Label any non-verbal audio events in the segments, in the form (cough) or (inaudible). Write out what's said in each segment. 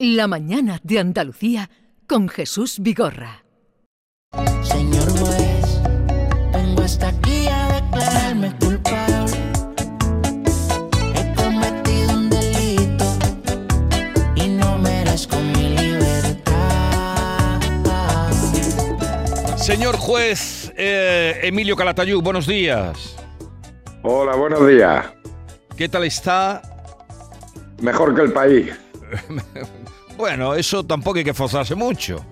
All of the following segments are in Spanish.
La mañana de Andalucía con Jesús Vigorra. Señor juez, vengo hasta aquí a declararme culpable. He cometido un delito y no merezco mi libertad. Señor juez eh, Emilio Calatayud, buenos días. Hola, buenos días. ¿Qué tal está? Mejor que el país. (laughs) Bueno, eso tampoco hay que forzarse mucho.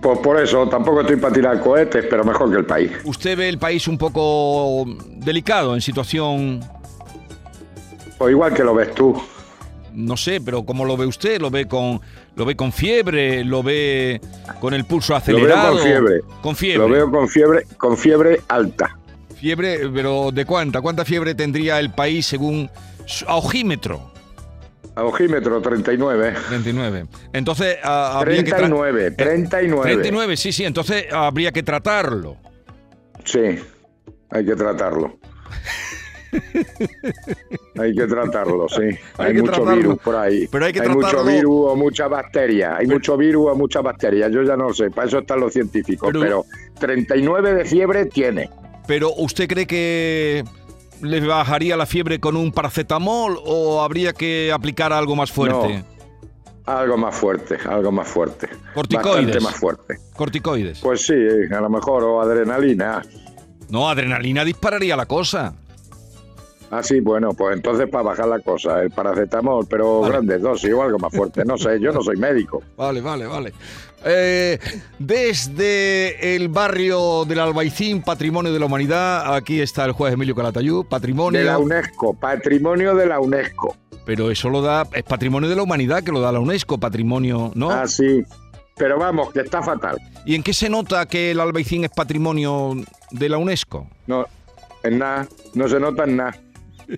Pues por eso, tampoco estoy para tirar cohetes, pero mejor que el país. ¿Usted ve el país un poco delicado en situación, Pues igual que lo ves tú. no sé, pero cómo lo ve usted? ¿Lo ve con lo ve con fiebre? ¿Lo ve con el pulso Lo acelerado? veo con fiebre. Con fiebre. Lo veo con fiebre, con fiebre alta. Fiebre, pero ¿de cuánta? ¿Cuánta fiebre tendría el país según su a ojímetro? A ojímetro 39. 39. Entonces ah, habría que tra- 39, 39. 39, sí, sí. Entonces habría que tratarlo. Sí, hay que tratarlo. hay que tratarlo, sí. (laughs) Hay Hay, que mucho tratarlo. virus por ahí. Pero hay que mucho tratarlo- virus o mucha bacteria. Hay mucho virus o mucha bacteria. Yo ya no sé, para eso están los científicos. Pero- Pero, 39 de fiebre tiene. Pero ¿usted cree que le bajaría la fiebre con un paracetamol o habría que aplicar algo más fuerte? Algo más fuerte, algo más fuerte. Corticoides. Bastante más fuerte. Corticoides. Pues sí, a lo mejor, o adrenalina. No, adrenalina dispararía la cosa. Ah, sí, bueno, pues entonces para bajar la cosa, el paracetamol, pero Vale. grandes dosis o algo más fuerte. No sé, yo no soy médico. (laughs) Vale, vale, vale. Eh, desde el barrio del Albaicín, Patrimonio de la Humanidad, aquí está el juez Emilio Calatayud, Patrimonio. De la UNESCO, patrimonio de la UNESCO. Pero eso lo da, es Patrimonio de la Humanidad que lo da la UNESCO, Patrimonio, ¿no? Ah, sí. Pero vamos, que está fatal. ¿Y en qué se nota que el Albaicín es Patrimonio de la UNESCO? No, en nada, no se nota en nada.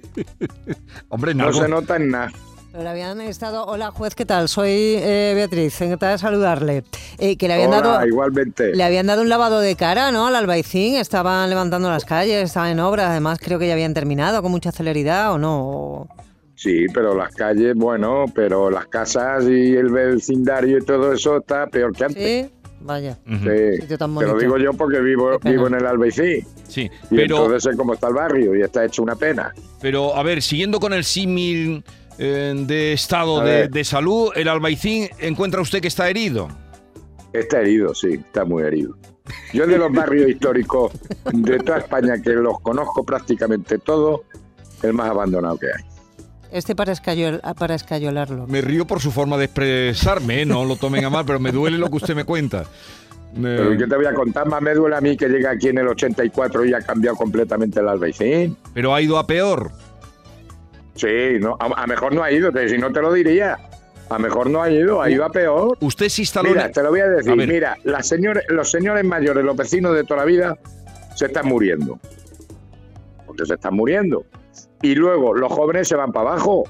(laughs) Hombre, No algo- se nota en nada. Le habían estado. Hola, juez, ¿qué tal? Soy eh, Beatriz, encantada de saludarle. Eh, que le habían Hola, dado. igualmente. Le habían dado un lavado de cara, ¿no? Al Albaicín, estaban levantando las calles, estaban en obra, además creo que ya habían terminado con mucha celeridad, ¿o no? Sí, pero las calles, bueno, pero las casas y el vecindario y todo eso está peor que antes. ¿Sí? Vaya. Ujú. Sí, Sitio tan te lo digo yo porque vivo, vivo en el Albaicín. Sí, Y pero, entonces sé cómo está el barrio y está hecho una pena. pero a ver, siguiendo con el símil eh, de estado de, de salud, el Albaicín encuentra usted que está herido. Está herido, sí, está muy herido. Yo de los barrios (laughs) históricos de toda España, que los conozco prácticamente todos, el más abandonado que hay. Este para, escayol- para escayolarlo. Me río por su forma de expresarme, ¿eh? no lo tomen a mal, pero me duele lo que usted me cuenta. Eh, Pero ¿qué te voy a contar? Más me duele a mí que llega aquí en el 84 y ha cambiado completamente el Albaicín. pero ha ido a peor. Sí, no, a, a mejor no ha ido, si no te lo diría. A mejor no ha ido, ha ido a peor. Usted se instaló Mira, en... te lo voy a decir. A. Mira, las señores, los señores mayores, los vecinos de toda la vida, se están muriendo. Porque se están muriendo. Y luego los jóvenes se van para abajo.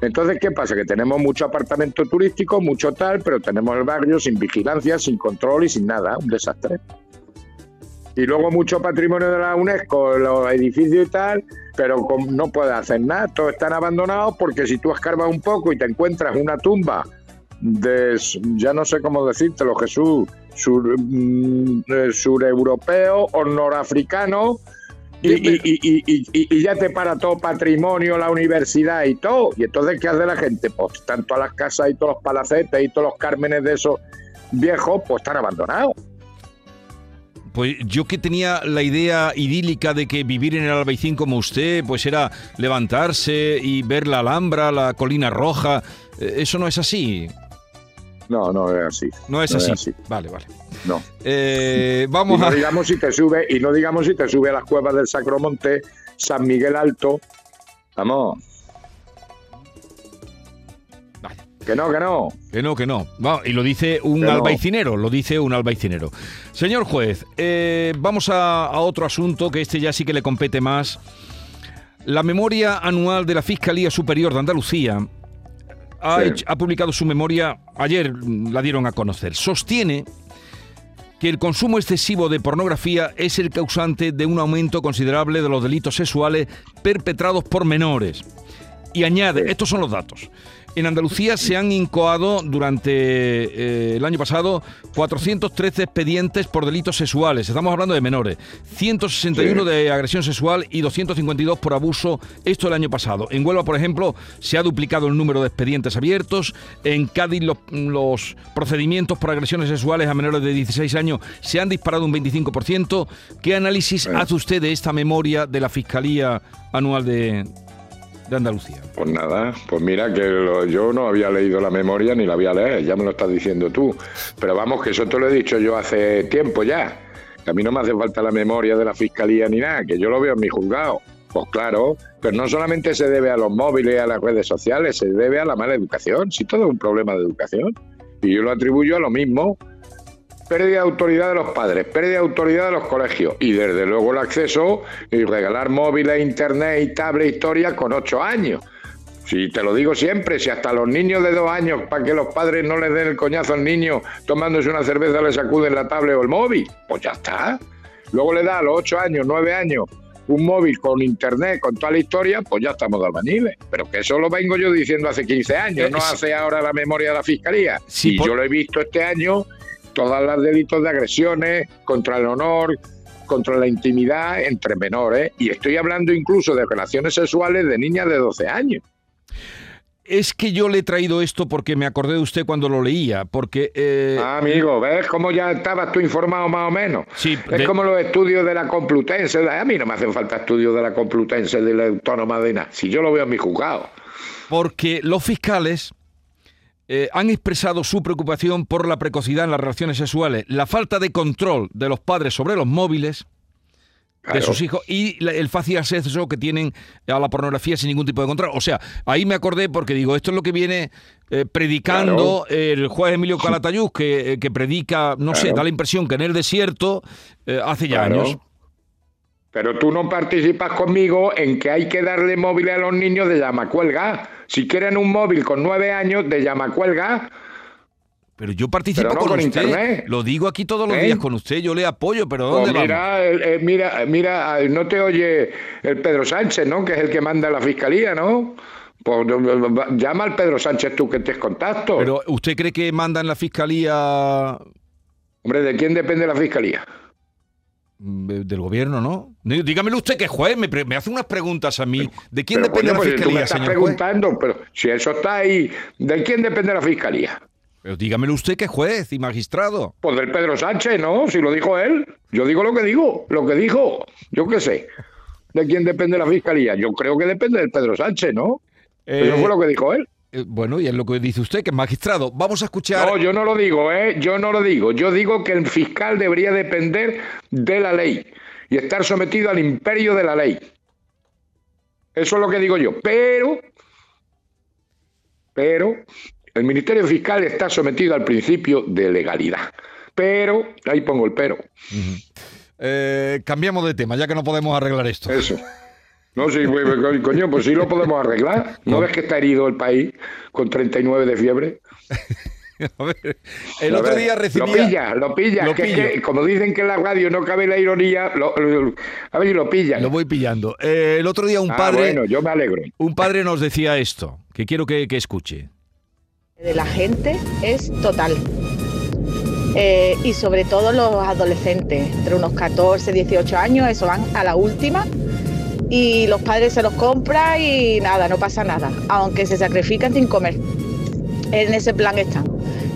Entonces, ¿qué pasa? Que tenemos mucho apartamento turístico, mucho tal, pero tenemos el barrio sin vigilancia, sin control y sin nada. Un desastre. Y luego mucho patrimonio de la UNESCO, los edificios y tal, pero no puedes hacer nada. Todos están abandonados porque si tú escarbas un poco y te encuentras una tumba de, ya no sé cómo decírtelo, Jesús, sur, mm, eh, o norafricano, y, y- y- y- y- y- y ya te para todo patrimonio, la universidad y todo. Y entonces, ¿qué hace la gente? Pues están todas las casas y todos los palacetes y todos los cármenes de esos viejos, pues están abandonados. Pues yo que tenía la idea idílica de que vivir en el Albaicín como usted, pues era levantarse y ver la Alhambra, la Colina Roja. Eh, Eso no es así. No, no es así. No es No es así. así. Vale, vale. No. Eh, Y vamos no a... digamos si te sube, y no digamos si te sube a las cuevas del Sacromonte, San Miguel Alto. Vamos. Que no, que no. Que no, que no. Va, y lo dice un Que no. albaicinero, lo dice un albaicinero. Señor juez, eh, vamos a, a otro asunto que este ya sí que le compete más. La memoria anual de la Fiscalía Superior de Andalucía ha, Sí. hecho- ha publicado su memoria, ayer la dieron a conocer. Sostiene que el consumo excesivo de pornografía es el causante de un aumento considerable de los delitos sexuales perpetrados por menores. Y añade, estos son los datos, En Andalucía se han incoado durante eh, el año pasado 413 expedientes por delitos sexuales. Estamos hablando de menores. 161 Sí. de agresión sexual y 252 por abuso. Esto el año pasado. En Huelva, por ejemplo, se ha duplicado el número de expedientes abiertos. En Cádiz los, los procedimientos por agresiones sexuales a menores de 16 años se han disparado un 25%. ¿Qué análisis hace usted de esta memoria de la Fiscalía Anual de, de Andalucía? Pues nada, pues mira que yo no había leído la memoria ni la voy a leer, ya me lo estás diciendo tú. Pero vamos, que eso te lo he dicho yo hace tiempo ya. Que a mí no me hace falta la memoria de la fiscalía ni nada, que yo lo veo en mi juzgado. Pues claro, pero no solamente se debe a los móviles a las redes sociales, se debe a la mala educación. Si todo es un problema de educación. Y yo lo atribuyo a lo mismo. Pérdida de autoridad de los padres, pérdida de autoridad de los colegios y desde luego el acceso y regalar móviles, internet y tablet, historia con ocho años. Si te lo digo siempre, si hasta los niños de dos años, para que los padres no les den el coñazo al niño tomándose una cerveza, le sacuden la tablet o el móvil, pues ya está. Luego le da a los ocho años, nueve años, un móvil con internet, con toda la historia, pues ya estamos de albañiles. Pero que eso lo vengo yo diciendo hace 15 años, Eh, no hace ahora la memoria de la fiscalía. Sí, y por- yo lo he visto este año, todas las delitos de agresiones contra el honor, contra la intimidad entre menores. Y estoy hablando incluso de relaciones sexuales de niñas de 12 años. Es que yo le he traído esto porque me acordé de usted cuando lo leía, porque... eh, Ah, amigo, ¿ves cómo ya estabas tú informado más o menos? Sí, es de- como los estudios de la Complutense. A mí no me hacen falta estudios de la Complutense, de la Autónoma de nada. Si yo lo veo en mi juzgado. porque los fiscales eh, han expresado su preocupación por la precocidad en las relaciones sexuales, la falta de control de los padres sobre los móviles de sus hijos y la- el fácil acceso que tienen a la pornografía sin ningún tipo de control. O sea, ahí me acordé porque digo, esto es lo que viene eh, predicando el juez Emilio Calatayud, que, eh, que predica, no sé, da la impresión que en el desierto eh, hace ya años. Pero tú no participas conmigo en que hay que darle móviles a los niños de llamacuelga. Si quieren un móvil con nueve años de llamacuelga, Pero yo participo Pero no con, con usted. internet. Lo digo aquí todos los ¿Eh? días con usted. Yo le apoyo, pero pues ¿dónde vamos? mira, eh, eh, mira, mira, no te oye el Pedro Sánchez, ¿no? Que es el que manda la fiscalía, ¿no? Pues llama al Pedro Sánchez tú que estés contacto. Pero ¿usted cree que manda en la fiscalía Hombre, ¿de quién depende la fiscalía? Mm, del gobierno, no? Dí- Dígamelo usted que juez, me, hace unas preguntas a mí. ¿De quién depende coño, la pues, fiscalía, señor juez? preguntando, pero si eso está ahí, ¿de quién depende la fiscalía? Pero dígamelo usted que juez y magistrado. Pues del Pedro Sánchez, ¿no? Si lo dijo él. Yo digo lo que digo, lo que dijo. Yo qué sé. ¿De quién depende la fiscalía? Yo creo que depende del Pedro Sánchez, ¿no? Eso Eh, fue lo que dijo él. Eh, bueno, y es lo que dice usted, que es magistrado. Vamos a escuchar... No, yo no lo digo, ¿eh? Yo no lo digo. Yo digo que el fiscal debería depender de la ley y estar sometido al imperio de la ley. Eso es lo que digo yo. Pero, pero, el Ministerio Fiscal está sometido al principio de legalidad. Pero, ahí pongo el pero. Eh, cambiamos de tema, ya que no podemos arreglar esto. Eso. No, sí, coño, pues sí lo podemos arreglar. ¿No ves que está herido el país con 39 de fiebre? (laughs) A ver, el A otro ver, día recibía... Lo pilla, lo pilla. Lo que, es pillo. que, como dicen que en la radio no cabe la ironía, lo- lo- a ver si lo pillan. Lo voy pillando. Eh, el otro día un Ah, padre... bueno, yo me alegro. Un padre nos decía esto, que quiero que, que escuche. de la gente es total. Eh, y sobre todo los adolescentes, entre unos 14, 18 años, eso van a la última y los padres se los compran y nada, no pasa nada, aunque se sacrifican sin comer. En ese plan están.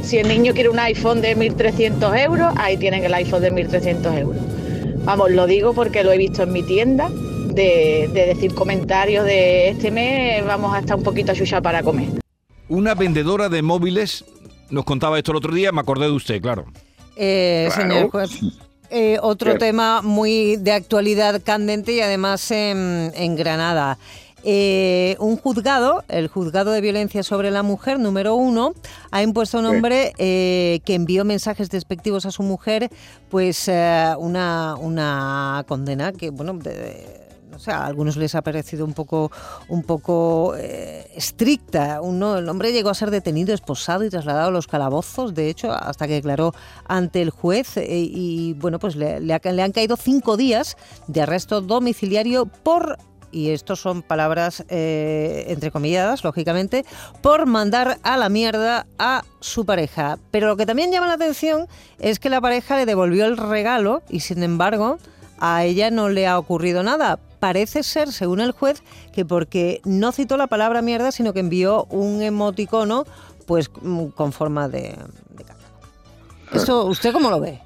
Si el niño quiere un iPhone de 1.300 euros, ahí tienen el iPhone de 1.300 euros. Vamos, lo digo porque lo he visto en mi tienda, de, de decir comentarios de este mes vamos a estar un poquito a para comer. Una vendedora de móviles nos contaba esto el otro día, me acordé de usted, claro. Eh, Claro. Señor juez. Eh, otro tema muy de actualidad candente y además en, en Granada. Eh, un juzgado, el juzgado de violencia sobre la mujer número uno, ha impuesto a un hombre eh, que envió mensajes despectivos a su mujer, pues eh, una, una condena que, bueno, de- no sé, a algunos les ha parecido un poco, un poco eh, estricta. Uno, el hombre llegó a ser detenido, esposado y trasladado a los calabozos, de hecho, hasta que declaró ante el juez. eh, y bueno, pues le, le ha- le han caído cinco días de arresto domiciliario por y estos son palabras eh, entrecomilladas, lógicamente, por mandar a la mierda a su pareja. Pero lo que también llama la atención es que la pareja le devolvió el regalo y sin embargo a ella no le ha ocurrido nada. Parece ser, según el juez, que porque no citó la palabra mierda, sino que envió un emoticono pues mm, con forma de, de caca. ¿Esto usted cómo lo ve?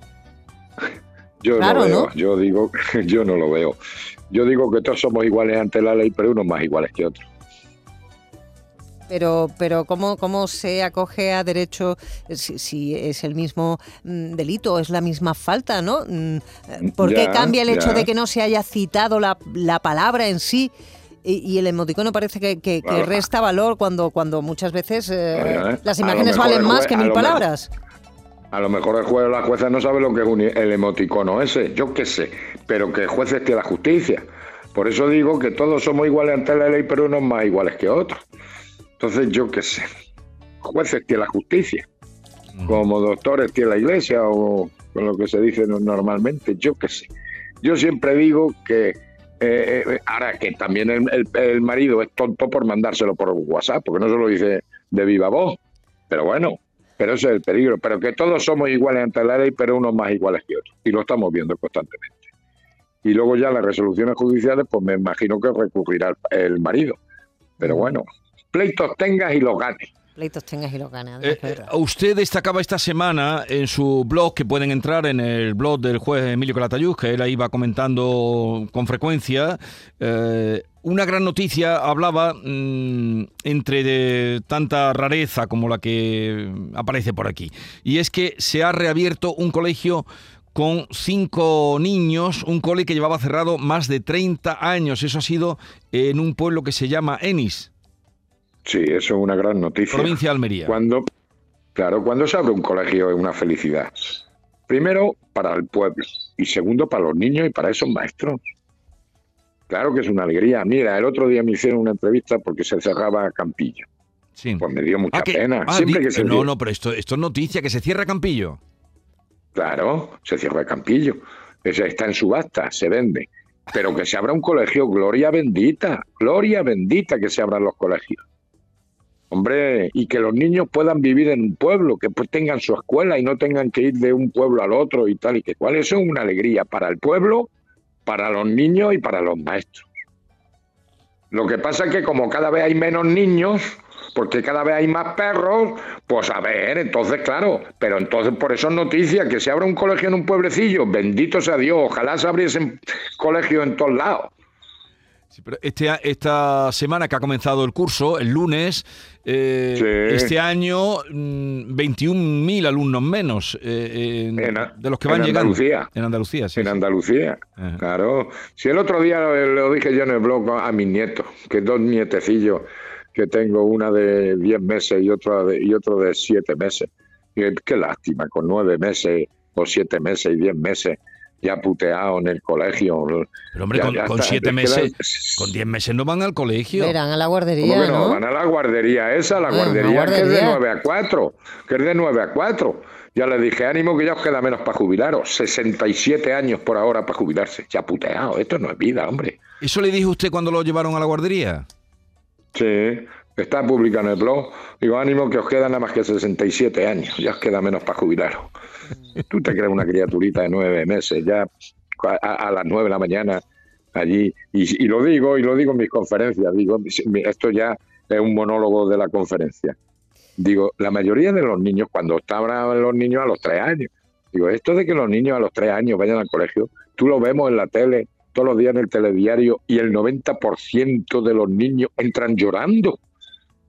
(laughs) Yo Claro, no veo, ¿no? yo digo, (laughs) yo no lo veo. Yo digo que todos somos iguales ante la ley, pero unos más iguales que otros. Pero, pero ¿cómo, ¿cómo se acoge a derecho si, si es el mismo mm, delito, es la misma falta, ¿no? Mm, eh, ¿Por qué Ya, cambia el hecho de que no se haya citado la, la palabra en sí? Y, y el emoticono parece que, que- que Claro. resta valor cuando, cuando muchas veces eh, ¿eh? las imágenes valen más que mil palabras. A lo mejor el juez o la jueza no sabe lo que es un- el emoticono ese, yo qué sé, pero que el juez esté la justicia. Por eso digo que todos somos iguales ante la ley, pero unos más iguales que otros. Entonces, yo qué sé, jueces tiene la justicia, como doctores tiene la iglesia o con lo que se dice no- normalmente, yo qué sé. Yo siempre digo que, eh, eh, ahora que también el, el- el marido es tonto por mandárselo por WhatsApp, porque no se lo dice de viva voz, pero bueno, pero ese es el peligro, pero que todos somos iguales ante la ley, pero unos más iguales que otros, y lo estamos viendo constantemente. Y luego ya las resoluciones judiciales, pues me imagino que recurrirá el, el marido. Pero bueno, pleitos tengas y los ganes. Pleitos tengas y los ganas. Eh, eh, usted destacaba esta semana en su blog, que pueden entrar en el blog del juez Emilio Calatayud, que él ahí va comentando con frecuencia, eh, una gran noticia, hablaba mm, entre de tanta rareza como la que aparece por aquí, y es que se ha reabierto un colegio con cinco niños, un cole que llevaba cerrado más de 30 años. Eso ha sido en un pueblo que se llama Enis, Sí, eso es una gran noticia. provincia de Almería. Cuando, claro, cuando se abre un colegio es una felicidad. Primero, para el pueblo. Y segundo, para los niños y para esos maestros. Claro que es una alegría. Mira, el otro día me hicieron una entrevista porque se cerraba Campillo. Sí. Pues me dio mucha Ah, que- pena. ah, Siempre que se no, no, pero esto, esto es noticia, que se cierra Campillo. Claro, se cierra Campillo. Ese está en subasta, se vende. Pero que se abra un colegio, gloria bendita, gloria bendita que se abran los colegios. Hombre, y que los niños puedan vivir en un pueblo, que pues tengan su escuela y no tengan que ir de un pueblo al otro y tal y que cual. Eso es una alegría para el pueblo, para los niños y para los maestros. Lo que pasa es que como cada vez hay menos niños, porque cada vez hay más perros, pues a ver, entonces claro, pero entonces por eso es noticia que se abra un colegio en un pueblecillo, bendito sea Dios, ojalá se abriesen colegios en todos lados. Sí, pero este, esta semana que ha comenzado el curso, el lunes, eh, Sí. este año mm, 21.000 alumnos menos eh, en- En de los que en van llegando. Andalucía. En Andalucía, sí. en sí. Andalucía. Ajá. Claro. Si el otro día lo, lo dije yo en el blog a mis nietos, que dos nietecillos que tengo, una de 10 meses y otra de, y otro de 7 meses. Y qué lástima, con 9 meses o 7 meses y 10 meses ya puteado en el colegio. Pero hombre, Ya- con, ya con está, siete meses, la- con 10 meses no van al colegio. Verán a la ¿Cómo guardería, que no? ¿no? Van a la guardería esa, la Ah, una guardería, que es de guardería. 9 a 4, que es de 9 a 4. Ya les dije, ánimo que ya os queda menos para jubilaros. 67 años por ahora para jubilarse. Ya puteado, esto no es vida, hombre. ¿Eso le dijo usted cuando lo llevaron a la guardería? Sí, está publicado en el blog. Digo, ánimo que os queda nada más que 67 años. Ya os queda menos para jubilaros. Tú te crees una criaturita de nueve meses, ya a, las 9 de la mañana allí. Y, y lo digo, y lo digo en mis conferencias. Digo, esto ya es un monólogo de la conferencia. Digo, la mayoría de los niños, cuando estaban los niños a los tres años, digo, esto de que los niños a los tres años vayan al colegio, tú lo vemos en la tele todos los días en el telediario y el 90% de los niños entran llorando.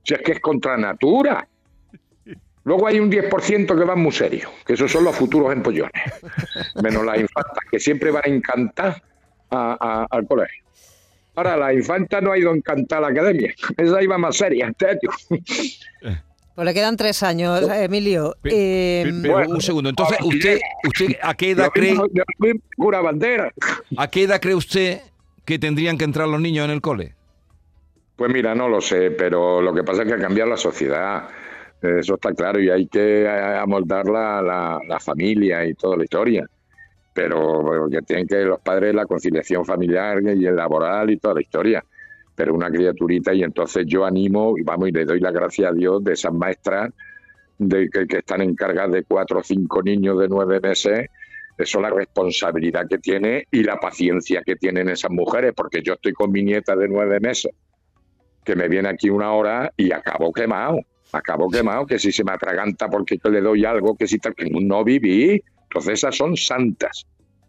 Si es que es contra natura. Luego hay un 10% que van muy serios, que esos son los futuros empollones. Menos las infantas, que siempre van a encantar a- a- al colegio. Ahora, la infanta no ha ido a encantar a la academia. Esa iba más seria este año. Pues le quedan tres años, Emilio. Eh, pe- pero bueno, un segundo. Entonces, usted, usted ¿a qué edad cree, mismo- bandera. a qué edad cree usted que tendrían que entrar los niños en el cole? Pues mira, no lo sé, pero lo que pasa es que ha cambiado la sociedad. Eso está claro y hay que amoldar la, familia y toda la historia. pero que tienen que los padres la conciliación familiar y el laboral y toda la historia. Pero una criaturita y entonces yo animo y vamos y le doy la gracia a Dios de esas maestras de que, que están encargadas de cuatro o cinco niños de nueve meses. Eso la responsabilidad que tiene y la paciencia que tienen esas mujeres, porque yo estoy con mi nieta de nueve meses, que me viene aquí una hora y acabo quemado, acabo quemado, que si se me atraganta porque le doy algo, que si tal, que no viví. Entonces esas son santas.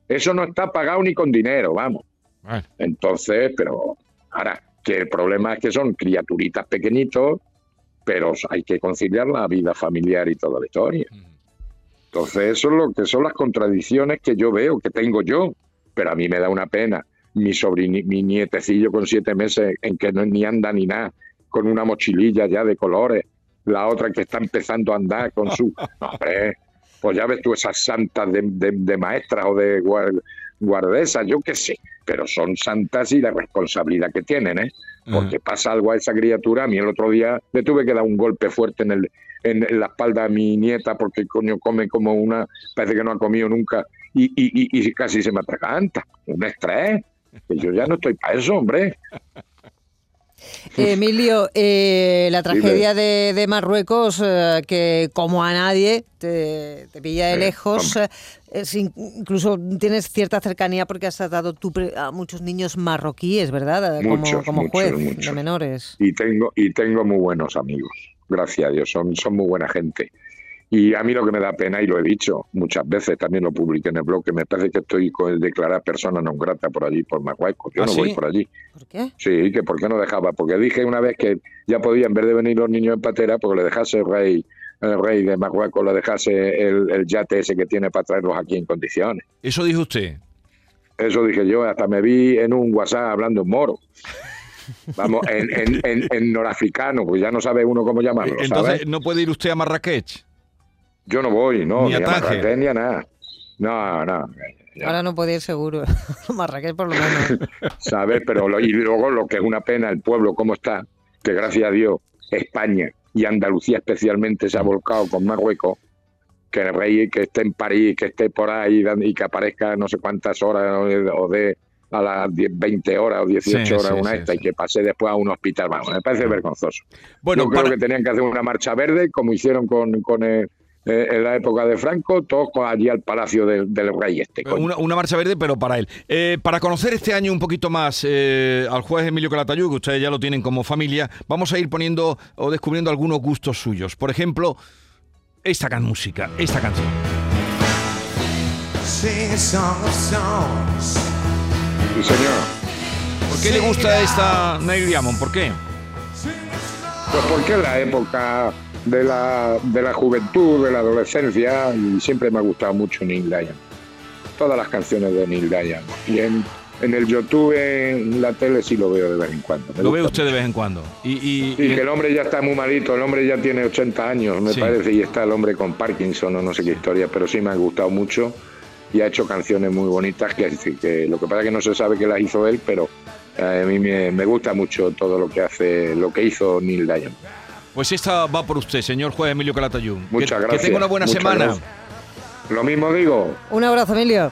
Eso no está pagado ni con dinero, vamos. Bueno, Entonces, pero ahora, que el problema es que son criaturitas pequeñitos, pero hay que conciliar la vida familiar y toda la historia. Entonces, eso es lo que son las contradicciones que yo veo, que tengo yo, pero a mí me da una pena. Mi sobrini, mi nietecillo con siete meses en que no ni anda ni nada, con una mochililla ya de colores, la otra que está empezando a andar con su... No, hombre, pues ya ves tú esas santas de, de- de maestras o de guar- guardesas, yo qué sé, pero son santas y la responsabilidad que tienen, ¿eh? Porque pasa algo a esa criatura. A mí el otro día le tuve que dar un golpe fuerte en, el, en, en la espalda a mi nieta porque coño come como una, parece que no ha comido nunca y, y, y, y casi se me atraganta. Un estrés. Que yo ya no estoy para eso, hombre. Emilio, eh, la tragedia de, de Marruecos, eh, que como a nadie te, te pilla de lejos, eh, es incluso tienes cierta cercanía porque has tratado tú a muchos niños marroquíes, ¿verdad? Eh, como, Muchos, como muchos, juez de menores. y tengo y tengo muy buenos amigos gracias a Dios son son muy buena gente y a mí lo que me da pena y lo he dicho muchas veces también lo publiqué en el blog que me parece que estoy con declarar persona non grata por allí por Marruecos yo ¿Ah, no sí? voy por allí ¿Por qué? sí que por qué no dejaba porque dije una vez que ya podía en vez de venir los niños en patera porque le dejase el rey el rey de Marruecos le dejase el, el yate ese que tiene para traerlos aquí en condiciones eso dijo usted. eso dije yo, hasta me vi en un WhatsApp hablando en moro. Vamos, en, en, en, en norafricano, pues ya no sabe uno cómo llamarlo, ¿sabes? Entonces, ¿no puede ir usted a Marrakech? Yo no voy, no, Ni ni, a. Marrakech ni a nada. No, no, ya. Ahora no podía ir seguro. (laughs) Marrakech por lo menos. (laughs) ¿sabes? Pero lo- y luego lo que es una pena, el pueblo cómo está, que gracias a Dios, España y Andalucía especialmente se ha volcado con Marruecos, que el rey que esté en París, que esté por ahí y que aparezca no sé cuántas horas o de, a las 10, 20 horas o 18 Sí, horas sí, una sí, esta sí. y que pase después a un hospital. Vamos, me parece vergonzoso. Bueno, Yo creo para- que tenían que hacer una marcha verde, como hicieron con, con el- eh, en la época de Franco, todos con- allí al palacio del, del rey este. coño. Una, una marcha verde, pero para él. Eh, para conocer este año un poquito más eh, al juez Emilio Calatayud, que ustedes ya lo tienen como familia, vamos a ir poniendo o descubriendo algunos gustos suyos. Por ejemplo, esta can música, esta canción. Sí, señor. ¿Por qué le gusta esta Neil Diamond? ¿Por qué? Pues porque es la época de la, de la juventud, de la adolescencia, y siempre me ha gustado mucho Neil Diamond. Todas las canciones de Neil Diamond. Y en, en el YouTube, en la tele, sí lo veo de vez en cuando. Me Lo ve usted de vez en cuando. Y, y- que el hombre ya está muy malito, el hombre ya tiene 80 años, me Sí. parece, y está el hombre con Parkinson o no sé qué historia, pero sí me ha gustado mucho y ha hecho canciones muy bonitas que, que lo que pasa es que no se sabe que las hizo él, pero a mí me, me gusta mucho todo lo que hace, lo que hizo Neil Diamond. pues esta va por usted, señor juez Emilio Calatayud. Muchas que, gracias. Que tenga una buena muchas semana. gracias. Lo mismo digo, Un abrazo, Emilio.